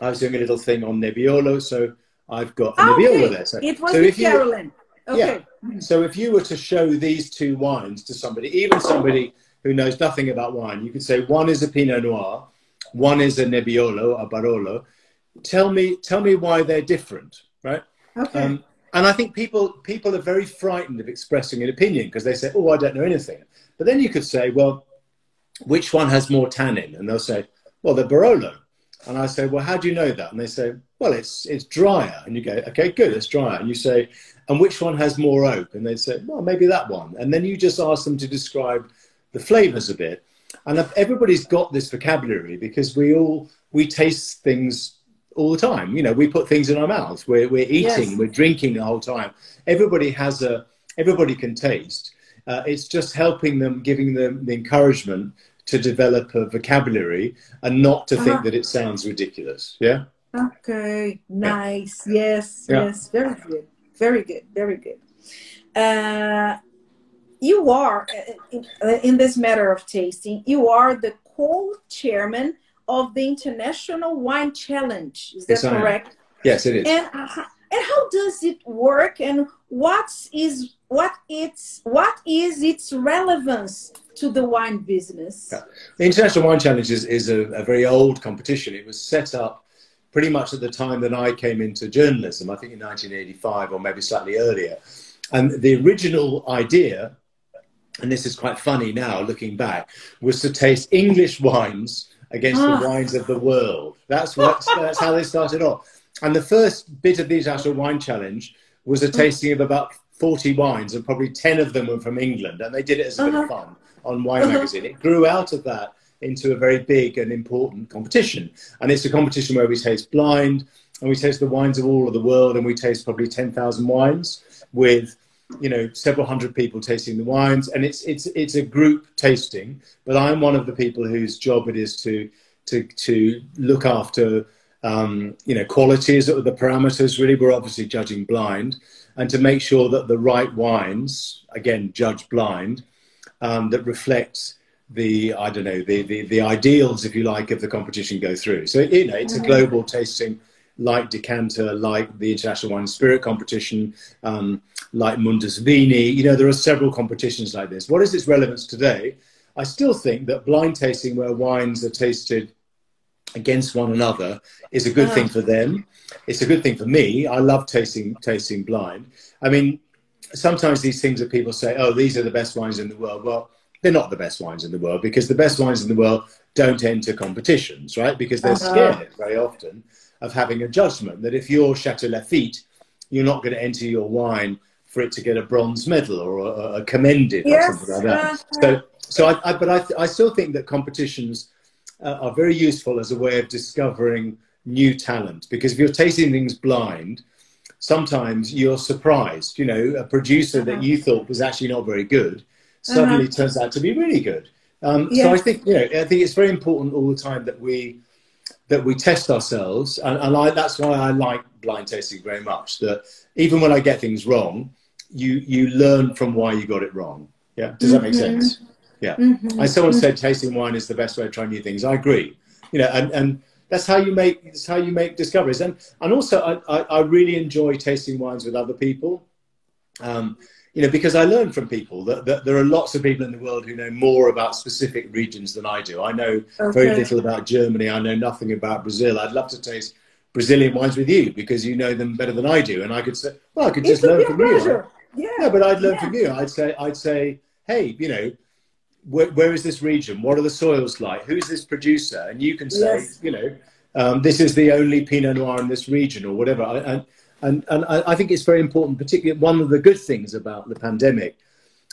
I was doing a little thing on Nebbiolo, so I've got a Ah, Nebbiolo okay. there. So, It was so if you, Carolyn. Okay. So if you were to show these two wines to somebody, even somebody who knows nothing about wine, you could say one is a Pinot Noir, one is a Nebbiolo, a Barolo. Tell me, tell me why they're different, right? Okay. Um, and I think people people are very frightened of expressing an opinion because they say, "Oh, I don't know anything." But then you could say, "Well, which one has more tannin?" And they'll say, "Well, the Barolo." And I say, "Well, how do you know that?" And they say, "Well, it's it's drier." And you go, "Okay, good, it's drier." And you say, "And which one has more oak?" And they say, "Well, maybe that one." And then you just ask them to describe the flavors a bit. and everybody's got this vocabulary because we all we taste things all the time. You know, we put things in our mouths. We're we're eating, yes. we're drinking the whole time. Everybody has a everybody can taste. Uh, it's just helping them, giving them the encouragement to develop a vocabulary and not to think uh-huh. that it sounds ridiculous. Yeah. Okay. Nice. Yeah. Yes. Yeah. Yes. Very good. Very good. Very good. Uh, you are in, in, this matter of tasting. You are the co-chairman of the International Wine Challenge. Is that yes, correct? Yes, it is. And uh, and how does it work? And what is what its what is its relevance to the wine business? Yeah. The International Wine Challenge is, is a, a, very old competition. It was set up pretty much at the time that I came into journalism, I think in 1985 or maybe slightly earlier. And the original idea, and this is quite funny now looking back, was to taste English wines against the ah. wines of the world. That's what that's how they started off. And the first bit of the International Wine Challenge was a mm. tasting of about 40 wines, and probably 10 of them were from England, and they did it as a uh-huh. bit of uh-huh. fun on Wine uh-huh. Magazine. It grew out of that into a very big and important competition. And it's a competition where we taste blind, and we taste the wines of all of the world, and we taste probably 10,000 wines with you know several hundred people tasting the wines and it's it's it's a group tasting but i'm one of the people whose job it is to to to look after um, you know, qualities the parameters. Really, we're obviously judging blind, and to make sure that the right wines, again, judge blind, um, that reflects the I don't know the, the the ideals, if you like, of the competition go through. So you know, it's a mm-hmm. global tasting, like Decanter, like the International Wine Spirit Competition, um, like Mundus Vini. You know, there are several competitions like this. What is its relevance today? I still think that blind tasting, where wines are tasted against one another is a good thing for them. It's a good thing for me. I love tasting tasting blind. I mean, sometimes these things that people say, "Oh, these are the best wines in the world." Well, they're not the best wines in the world because the best wines in the world don't enter competitions, right? Because they're uh-huh. scared very often of having a judgment that if you're Chateau Lafite, you're not going to enter your wine for it to get a bronze medal or a, a commended yes. or something like that. Uh-huh. So, so I, I but I, I still think that competitions uh, are very useful as a way of discovering new talent. Because if you're tasting things blind, sometimes you're surprised. You know, a producer that you thought was actually not very good suddenly uh-huh. turns out to be really good. Um, yes. So I think you know, I think it's very important all the time that we that we test ourselves, and, and I, that's why I like blind tasting very much. That even when I get things wrong, you you learn from why you got it wrong. Yeah, does that make mm-hmm. sense? Yeah. Mm-hmm. And someone said tasting wine is the best way to try new things. I agree. You know, and, and that's how you make that's how you make discoveries. And and also I, I, I really enjoy tasting wines with other people. Um, you know, because I learn from people that, that, there are lots of people in the world who know more about specific regions than I do. I know okay. very little about Germany. I know nothing about Brazil. I'd love to taste Brazilian wines with you because you know them better than I do. And I could say, well, I could just learn from you. Yeah. yeah, but I'd learn yeah. from you. I'd say, I'd say, hey, you know, where, where is this region? What are the soils like? Who's this producer? And you can say, yes. you know, um, this is the only Pinot Noir in this region or whatever. And, and, and I think it's very important, particularly one of the good things about the pandemic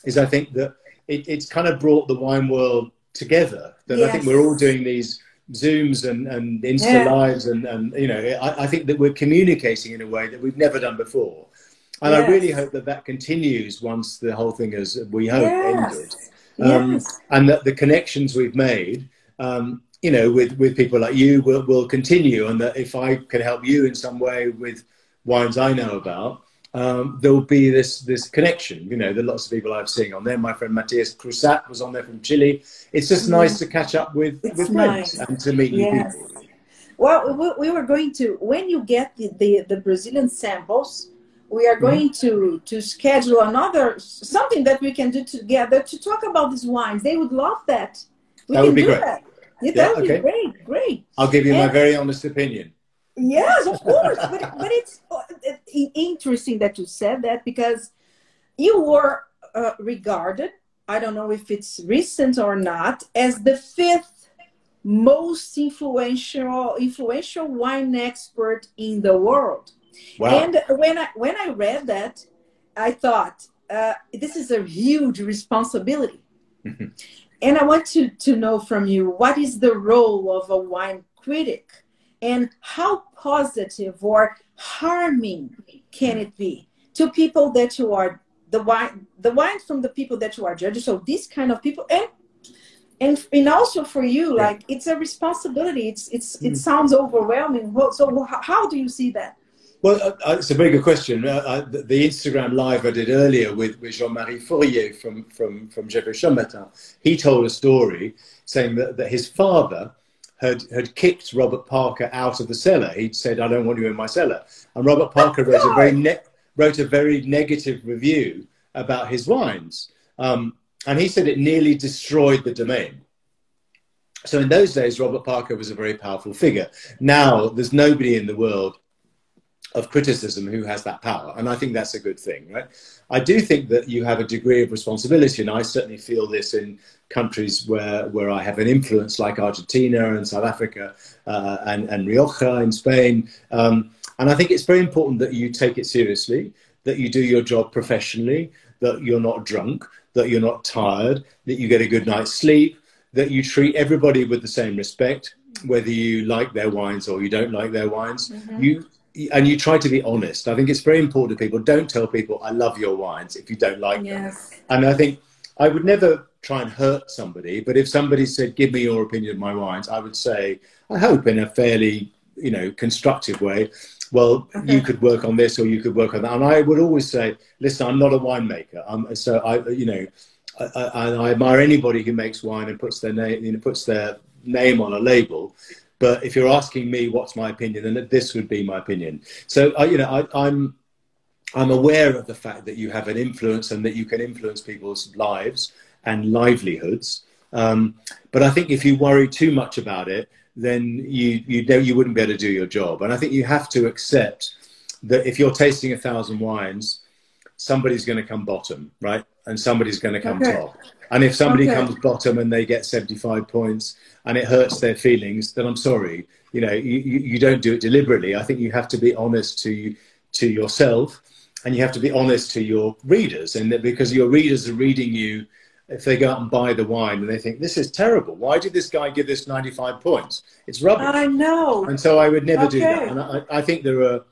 is I think that it, it's kind of brought the wine world together. That yes. I think we're all doing these Zooms and, and Insta yeah. Lives and, and, you know, I, I, think that we're communicating in a way that we've never done before. And yes. I really hope that that continues once the whole thing has, we hope, yes. ended um, yes. and that the connections we've made, um, you know, with, with people like you will, will continue. And that if I can help you in some way with wines I know about, um, there'll be this this connection. You know, there are lots of people I've seen on there. My friend Matthias Crusat was on there from Chile. It's just nice to catch up with, with nice. friends and to meet new yes. people. Well, we were going to when you get the, the, the Brazilian samples we are mm-hmm. going to to schedule another something that we can do together to talk about these wines. They would love that. We that would be great. That. Yeah, that would okay. be great. Great. I'll give you and, my very honest opinion. Yes, of course. but but it's interesting that you said that because you were uh, regarded. I don't know if it's recent or not as the fifth most influential influential wine expert in the world. Wow. And when I when I read that, I thought uh, this is a huge responsibility. and I want to, to know from you what is the role of a wine critic and how positive or harming can it be to people that you are the wine the wine from the people that you are judging. So these kind of people and and and also for you like it's a responsibility. It's it's it sounds overwhelming. So how do you see that? Well, uh, uh, it's a very good question. Uh, uh, the, the, Instagram live I did earlier with, with Jean-Marie Fourrier from, from, from J'ai Matin, he told a story saying that, that his father had, had kicked Robert Parker out of the cellar. He'd said, I don't want you in my cellar. And Robert Parker wrote a very, ne- wrote a very negative review about his wines. Um, and he said it nearly destroyed the domain. So in those days, Robert Parker was a very powerful figure. Now, there's nobody in the world of criticism who has that power. And I think that's a good thing, right? I do think that you have a degree of responsibility, and I certainly feel this in countries where, where I have an influence, like Argentina and South Africa uh, and, and Rioja in Spain. Um, and I think it's very important that you take it seriously, that you do your job professionally, that you're not drunk, that you're not tired, that you get a good night's sleep, that you treat everybody with the same respect, whether you like their wines or you don't like their wines. Mm-hmm. You and you try to be honest. I think it's very important to people. Don't tell people I love your wines if you don't like yes. them. And I think I would never try and hurt somebody, but if somebody said, "Give me your opinion of my wines," I would say, I hope in a fairly you know constructive way. Well, okay. you could work on this or you could work on that. And I would always say, listen, I'm not a winemaker. Um, so I, you know, I, I, I admire anybody who makes wine and puts their name, you know, puts their name on a label. But if you're asking me what's my opinion, then this would be my opinion. So, you know, I, I'm I'm aware of the fact that you have an influence and that you can influence people's lives and livelihoods. Um, but I think if you worry too much about it, then you you know you wouldn't be able to do your job. And I think you have to accept that if you're tasting a thousand wines, somebody's going to come bottom, right? And somebody's going to come okay. top. And if somebody okay. comes bottom and they get 75 points and it hurts their feelings, then I'm sorry. You know, you, you don't do it deliberately. I think you have to be honest to to yourself and you have to be honest to your readers. And that because your readers are reading you, if they go out and buy the wine and they think, this is terrible. Why did this guy give this 95 points? It's rubbish. I know. And so I would never okay. do that. And I, I think there are,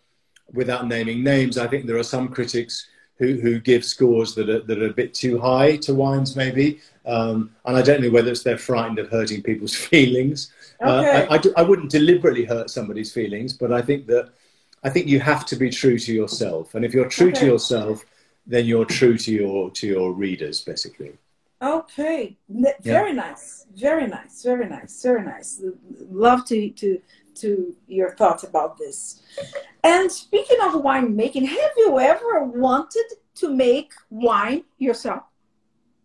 without naming names, I think there are some critics who, who give scores that are, that are a bit too high to wines, maybe. Um, and I don't know whether it's they're frightened of hurting people's feelings. Okay. Uh, I, I, do, I, wouldn't deliberately hurt somebody's feelings, but I think that I think you have to be true to yourself. And if you're true okay. to yourself, then you're true to your to your readers, basically. Okay, very yeah. nice, very nice, very nice, very nice. Love to to to your thoughts about this. And speaking of winemaking, have you ever wanted to make wine yourself?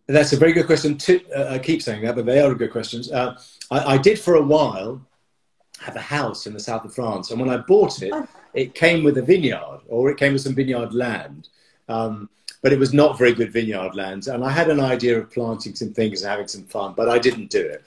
That's a very good question. Too. Uh, I keep saying that, but they are good questions. Uh, I, I, did for a while have a house in the south of France, and when I bought it, oh. it came with a vineyard, or it came with some vineyard land. Um, but it was not very good vineyard land, and I had an idea of planting some things and having some fun, but I didn't do it.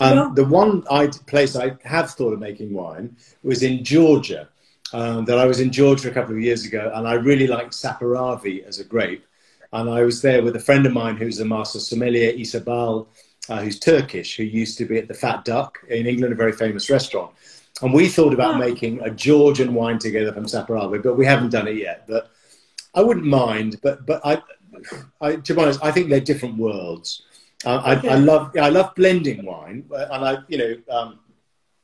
Um, yeah. The one I, place I have thought of making wine was in Georgia. Um, that I was in Georgia a couple of years ago, and I really liked Saperavi as a grape. And I was there with a friend of mine who's a master sommelier, Isa Bal, uh, who's Turkish, who used to be at the Fat Duck in England, a very famous restaurant. And we thought about making a Georgian wine together from Saperavi, but we haven't done it yet. But I wouldn't mind. But but I, I to be honest, I think they're different worlds. Uh, okay. I, I, love I love blending wine, and I you know um,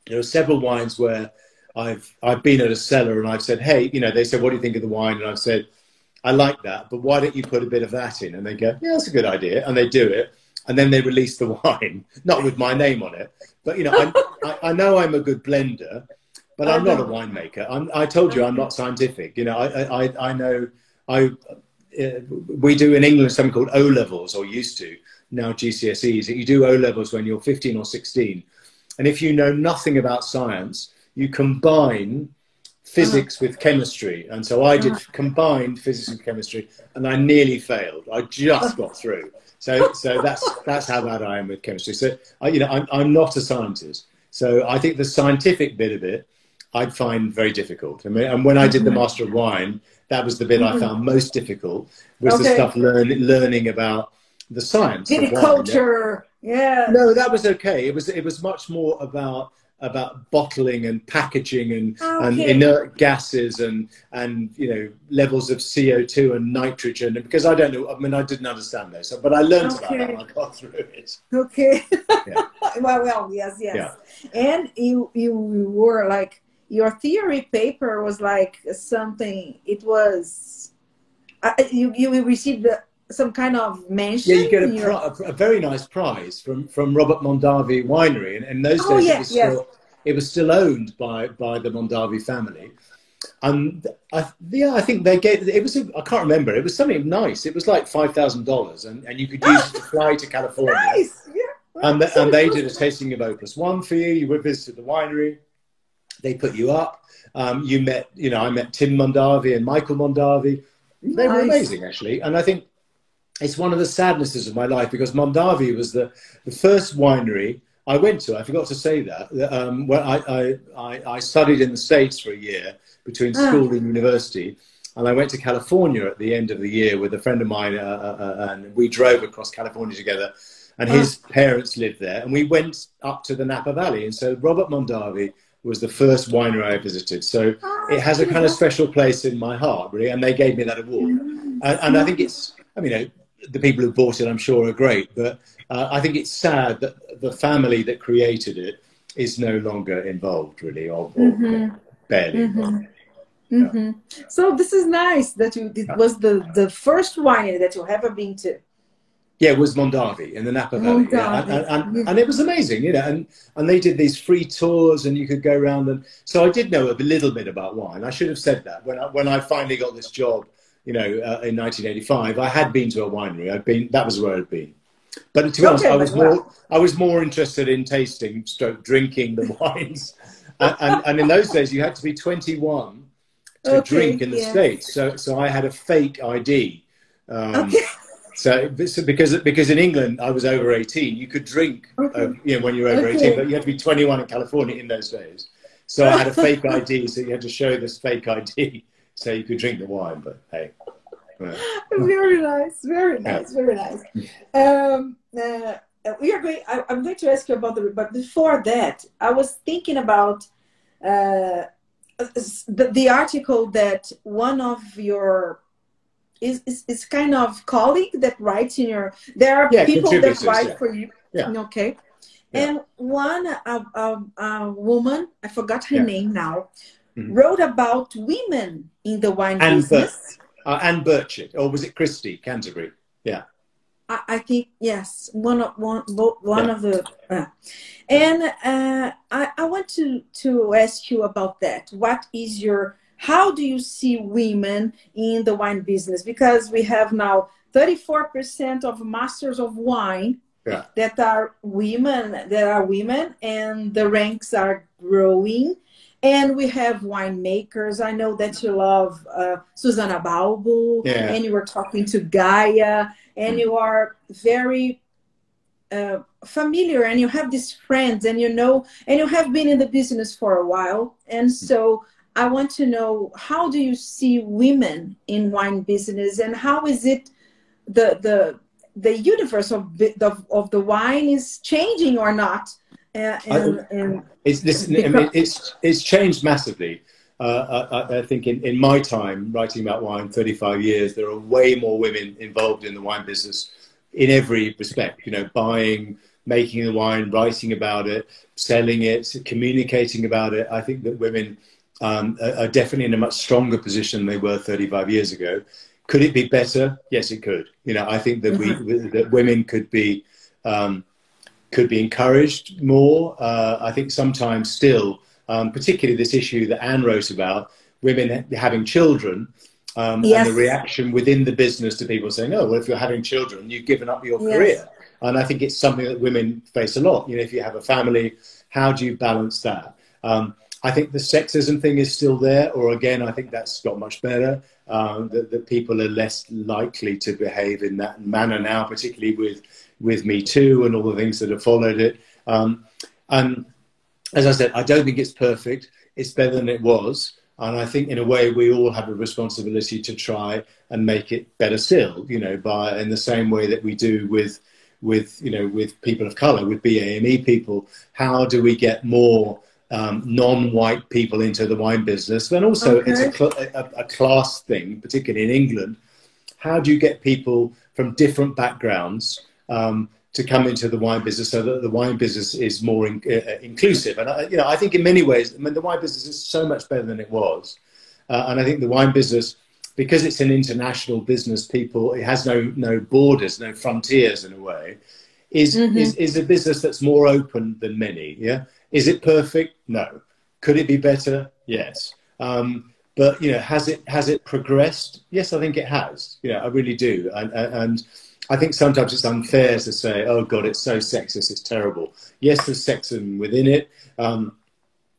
there are several wines where I've I've been at a cellar and I've said, hey, you know, they said, what do you think of the wine? And I've said, I like that, but why don't you put a bit of that in? And they go, yeah, that's a good idea, and they do it, and then they release the wine, not with my name on it, but you know, I, I, know I'm a good blender, but I'm not a winemaker. I'm, i told you I'm not scientific. You know, I I, I know I. Uh, we do in England something called O levels, or used to now GCSEs. You do O levels when you're 15 or 16, and if you know nothing about science, you combine physics with chemistry. And so I did uh-huh. combined physics and chemistry, and I nearly failed. I just got through. So, so that's that's how bad I am with chemistry. So, I, you know, I'm, I'm not a scientist. So I think the scientific bit of it, I'd find very difficult. I mean, and when I did the mm-hmm. Master of Wine, that was the bit I mm-hmm. found most difficult. Was okay. the stuff learn, learning about the science. Viticulture, yeah. No, that was okay. It was it was much more about about bottling and packaging and, okay. and inert gases and and you know levels of CO two and nitrogen because I don't know I mean I didn't understand those but I learned okay. about that I got through it. Okay. Yeah. well, well, yes, yes. Yeah. And you you were like your theory paper was like something. It was uh, you you received the some kind of mention. Yeah, you get a, your... a, very nice prize from, from Robert Mondavi Winery, and in those oh, days yes, it, was yes. still, it was still owned by by the Mondavi family. And I, yeah, I think they gave it was I can't remember. It was something nice. It was like five thousand dollars, and and you could use it to fly to California. Nice, yeah. and the, and they did a tasting of Opus One for you. You would visit the winery. They put you up. Um, you met, you know, I met Tim Mondavi and Michael Mondavi. They nice. were amazing, actually. And I think it's one of the sadnesses of my life because Mondavi was the, the first winery I went to. I forgot to say that. Um, I, I, I, studied in the States for a year between ah. school and university. And I went to California at the end of the year with a friend of mine, uh, uh, uh and we drove across California together. And his ah. parents lived there, and we went up to the Napa Valley. And so Robert Mondavi was the first winery I visited. So oh, it has a kind of special place in my heart, really. And they gave me that award. Mm. And, and I think it's, I mean, the people who bought it, I'm sure, are great. But uh, I think it's sad that the family that created it is no longer involved, really, or, or mm-hmm. barely. Mm-hmm. Mm-hmm. So this is nice that you. It was the the first winery that you ever been to. Yeah, it was Mondavi in the Napa Valley, yeah. and, and, and, and, it was amazing, you know. And and they did these free tours, and you could go around. And so I did know a little bit about wine. I should have said that when I when I finally got this job you know, uh, in 1985, I had been to a winery. I'd been, that was where I'd been. But to be honest, I was more, I was more interested in tasting, stroke drinking the wines. and, and, and, in those days, you had to be 21 to okay, drink in the yeah. States. So, so I had a fake ID. Um, okay. So, so, because because in England I was over 18, you could drink okay. uh, you know, when you were over okay. 18, but you had to be 21 in California in those days. So I had a fake ID, so you had to show this fake ID so you could drink the wine, but hey. very nice, very nice, very nice. Um, uh, we are going. I, am going to ask you about the. But before that, I was thinking about uh, the, the article that one of your is, is, is kind of colleague that writes in your. There are yeah, people that write yeah. for you. Yeah. Okay. Yeah. And one a, a, a, woman, I forgot her name now, mm-hmm. wrote about women in the wine Anne business. Bur- uh, Anne Burchett, or was it Christy Canterbury? Yeah. I, I think yes, one of one one yeah. of the, uh, and uh, I I want to to ask you about that. What is your how do you see women in the wine business? Because we have now 34% of masters of wine yeah. that are women that are women and the ranks are growing and we have winemakers. I know that you love uh, Susana Balbo, yeah. and you were talking to Gaia, and you are very uh, familiar, and you have these friends, and you know, and you have been in the business for a while. And so I want to know how do you see women in wine business, and how is it the the the universe of of, of the wine is changing or not? And, and it's listen, I mean, it's it's changed massively. Uh, I, I, think in, in my time writing about wine, 35 years, there are way more women involved in the wine business in every respect. You know, buying, making the wine, writing about it, selling it, communicating about it. I think that women um, are, are definitely in a much stronger position than they were 35 years ago. Could it be better? Yes, it could. You know, I think that we mm-hmm. that women could be um, could be encouraged more. Uh, I think sometimes still, um, particularly this issue that Anne wrote about, women having children, um, yes. and the reaction within the business to people saying, "Oh, well, if you're having children, you've given up your yes. career." And I think it's something that women face a lot. You know, if you have a family, how do you balance that? Um, I think the sexism thing is still there, or again, I think that's got much better. Um, that, that people are less likely to behave in that manner now, particularly with with Me Too and all the things that have followed it. Um, and as I said, I don't think it's perfect. It's better than it was. And I think in a way we all have a responsibility to try and make it better still, you know, by in the same way that we do with with you know with people of color, with BAME people. How do we get more um, non-white people into the wine business? And also, okay. it's a, cl- a, a, class thing, particularly in England. How do you get people from different backgrounds um, to come into the wine business so that the wine business is more in, uh, inclusive? And I, you know, I think in many ways, I mean, the wine business is so much better than it was, uh, and I think the wine business because it's an international business, people it has no no borders, no frontiers in a way. Is, mm-hmm. is is a business that's more open than many. Yeah, is it perfect? No. Could it be better? Yes. Um, but you know, has it has it progressed? Yes, I think it has. You know, I really do. And, and I think sometimes it's unfair to say, "Oh God, it's so sexist, it's terrible." Yes, there's sexism within it. Um,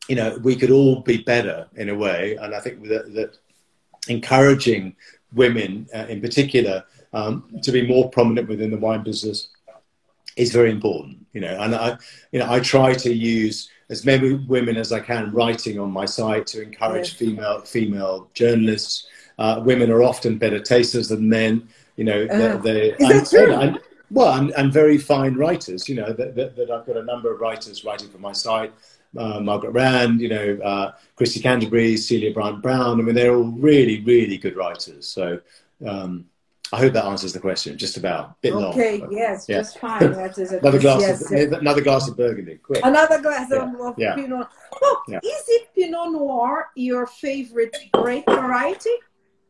you know, we could all be better in a way, and I think that, that encouraging women, uh, in particular, um, to be more prominent within the wine business is very important. You know, and I, you know, I try to use as many women as I can writing on my site to encourage female female journalists. Uh, women are often better tasters than men. You know, uh, they, is that true? And, well, and, and, very fine writers. You know, that, that, that, I've got a number of writers writing for my site. Uh, Margaret Rand, you know, uh, Christy Canterbury, Celia Bryant Brown. I mean, they're all really, really good writers. So um, I hope that answers the question. Just about. A bit okay. Long, yes. Yeah. Just fine. That is another glass. Yes, of, yes. Another glass of Burgundy. Quick. Another glass yeah. of, yeah. Pinot. Well, yeah. is it Pinot Noir your favorite grape variety?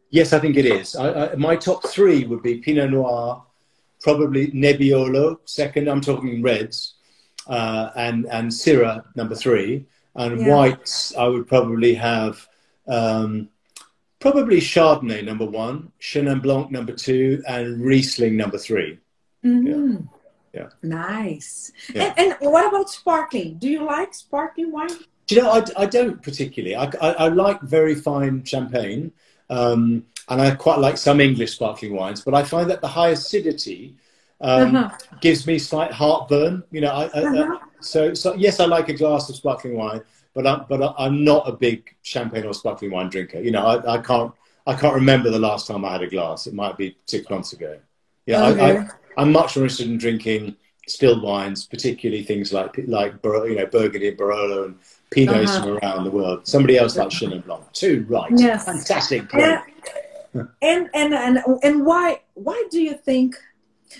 Yes, I think it is. I, I, my top three would be Pinot Noir, probably Nebbiolo. Second, I'm talking reds, uh, and and Syrah number three, and whites. I would probably have. Um, probably Chardonnay number one, Chenin Blanc number two, and Riesling number 3 mm-hmm. Yeah. yeah. Nice. Yeah. And, and, what about sparkling? Do you like sparkling wine? Do you know, I, I don't particularly. I, I, I like very fine champagne, um, and I quite like some English sparkling wines, but I find that the high acidity um, uh-huh. gives me slight heartburn. You know, I, uh-huh. so, so yes, I like a glass of sparkling wine, but I'm, but I'm not a big champagne or sparkling wine drinker. You know, I, I can't I can't remember the last time I had a glass. It might be six months ago. Yeah, okay. I, I, am much more interested in drinking still wines, particularly things like like you know Burgundy and Barolo and Pinots uh-huh. from around the world. Somebody else like Chenin Blanc. Too right. Yes. Fantastic. And, and and and and why why do you think?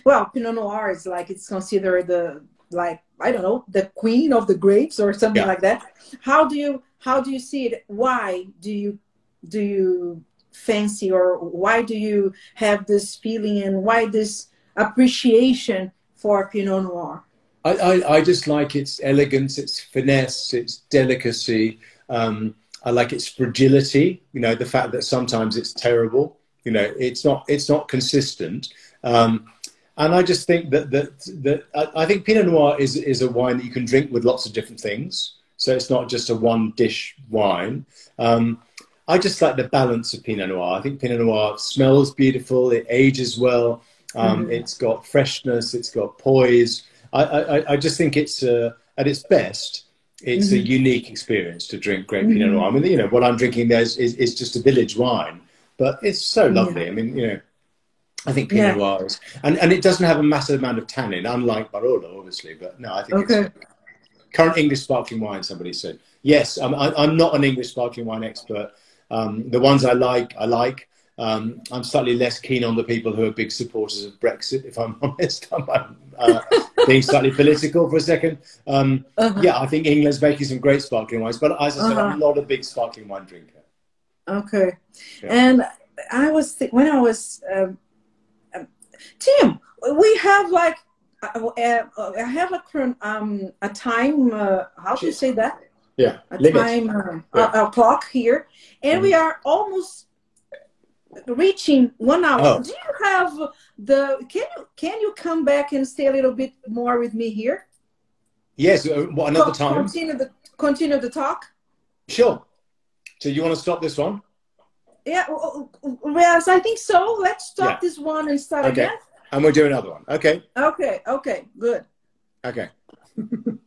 Well, Pinot Noir is like it's considered the like I don't know the queen of the grapes or something yeah. like that. How do you how do you see it? Why do you do you fancy or why do you have this feeling and why this appreciation for Pinot Noir? I, I, I just like its elegance, its finesse, its delicacy. Um, I like its fragility. You know, the fact that sometimes it's terrible. You know, it's not it's not consistent. Um, and I just think that that that I, think Pinot Noir is is a wine that you can drink with lots of different things. So it's not just a one dish wine. Um, I just like the balance of Pinot Noir. I think Pinot Noir smells beautiful. It ages well. Um, mm-hmm. It's got freshness. It's got poise. I, I, I just think it's uh, at its best. It's mm-hmm. a unique experience to drink great mm-hmm. Pinot Noir. I mean, you know, what I'm drinking there is, is, is just a village wine, but it's so lovely. Yeah. I mean, you know, I think Pinot yeah. Noir is, and, and it doesn't have a massive amount of tannin, unlike Barolo, obviously. But no, I think okay. it's current English sparkling wine. Somebody said yes. I'm I'm not an English sparkling wine expert. Um, the ones I like, I like. Um, I'm slightly less keen on the people who are big supporters of Brexit, if I'm honest. I'm uh, being slightly political for a second. Um, uh-huh. Yeah, I think England's making some great sparkling wines, but as I said, uh-huh. I'm not a big sparkling wine drinker. Okay. Yeah. And I was, th- when I was um, Tim, we have like uh, uh, I have a um a time. Uh, how do you say that? Yeah, a Limit. time uh, yeah. a, a, clock here, and mm we are almost reaching one hour. Oh. Do you have the? Can you can you come back and stay a little bit more with me here? Yes. Uh, what another time? Continue the continue the talk. Sure. So you want to stop this one? Yeah, yes, I think so. Let's stop yeah. this one and start okay. again. And we'll do another one. Okay. Okay. Okay. Good. Okay.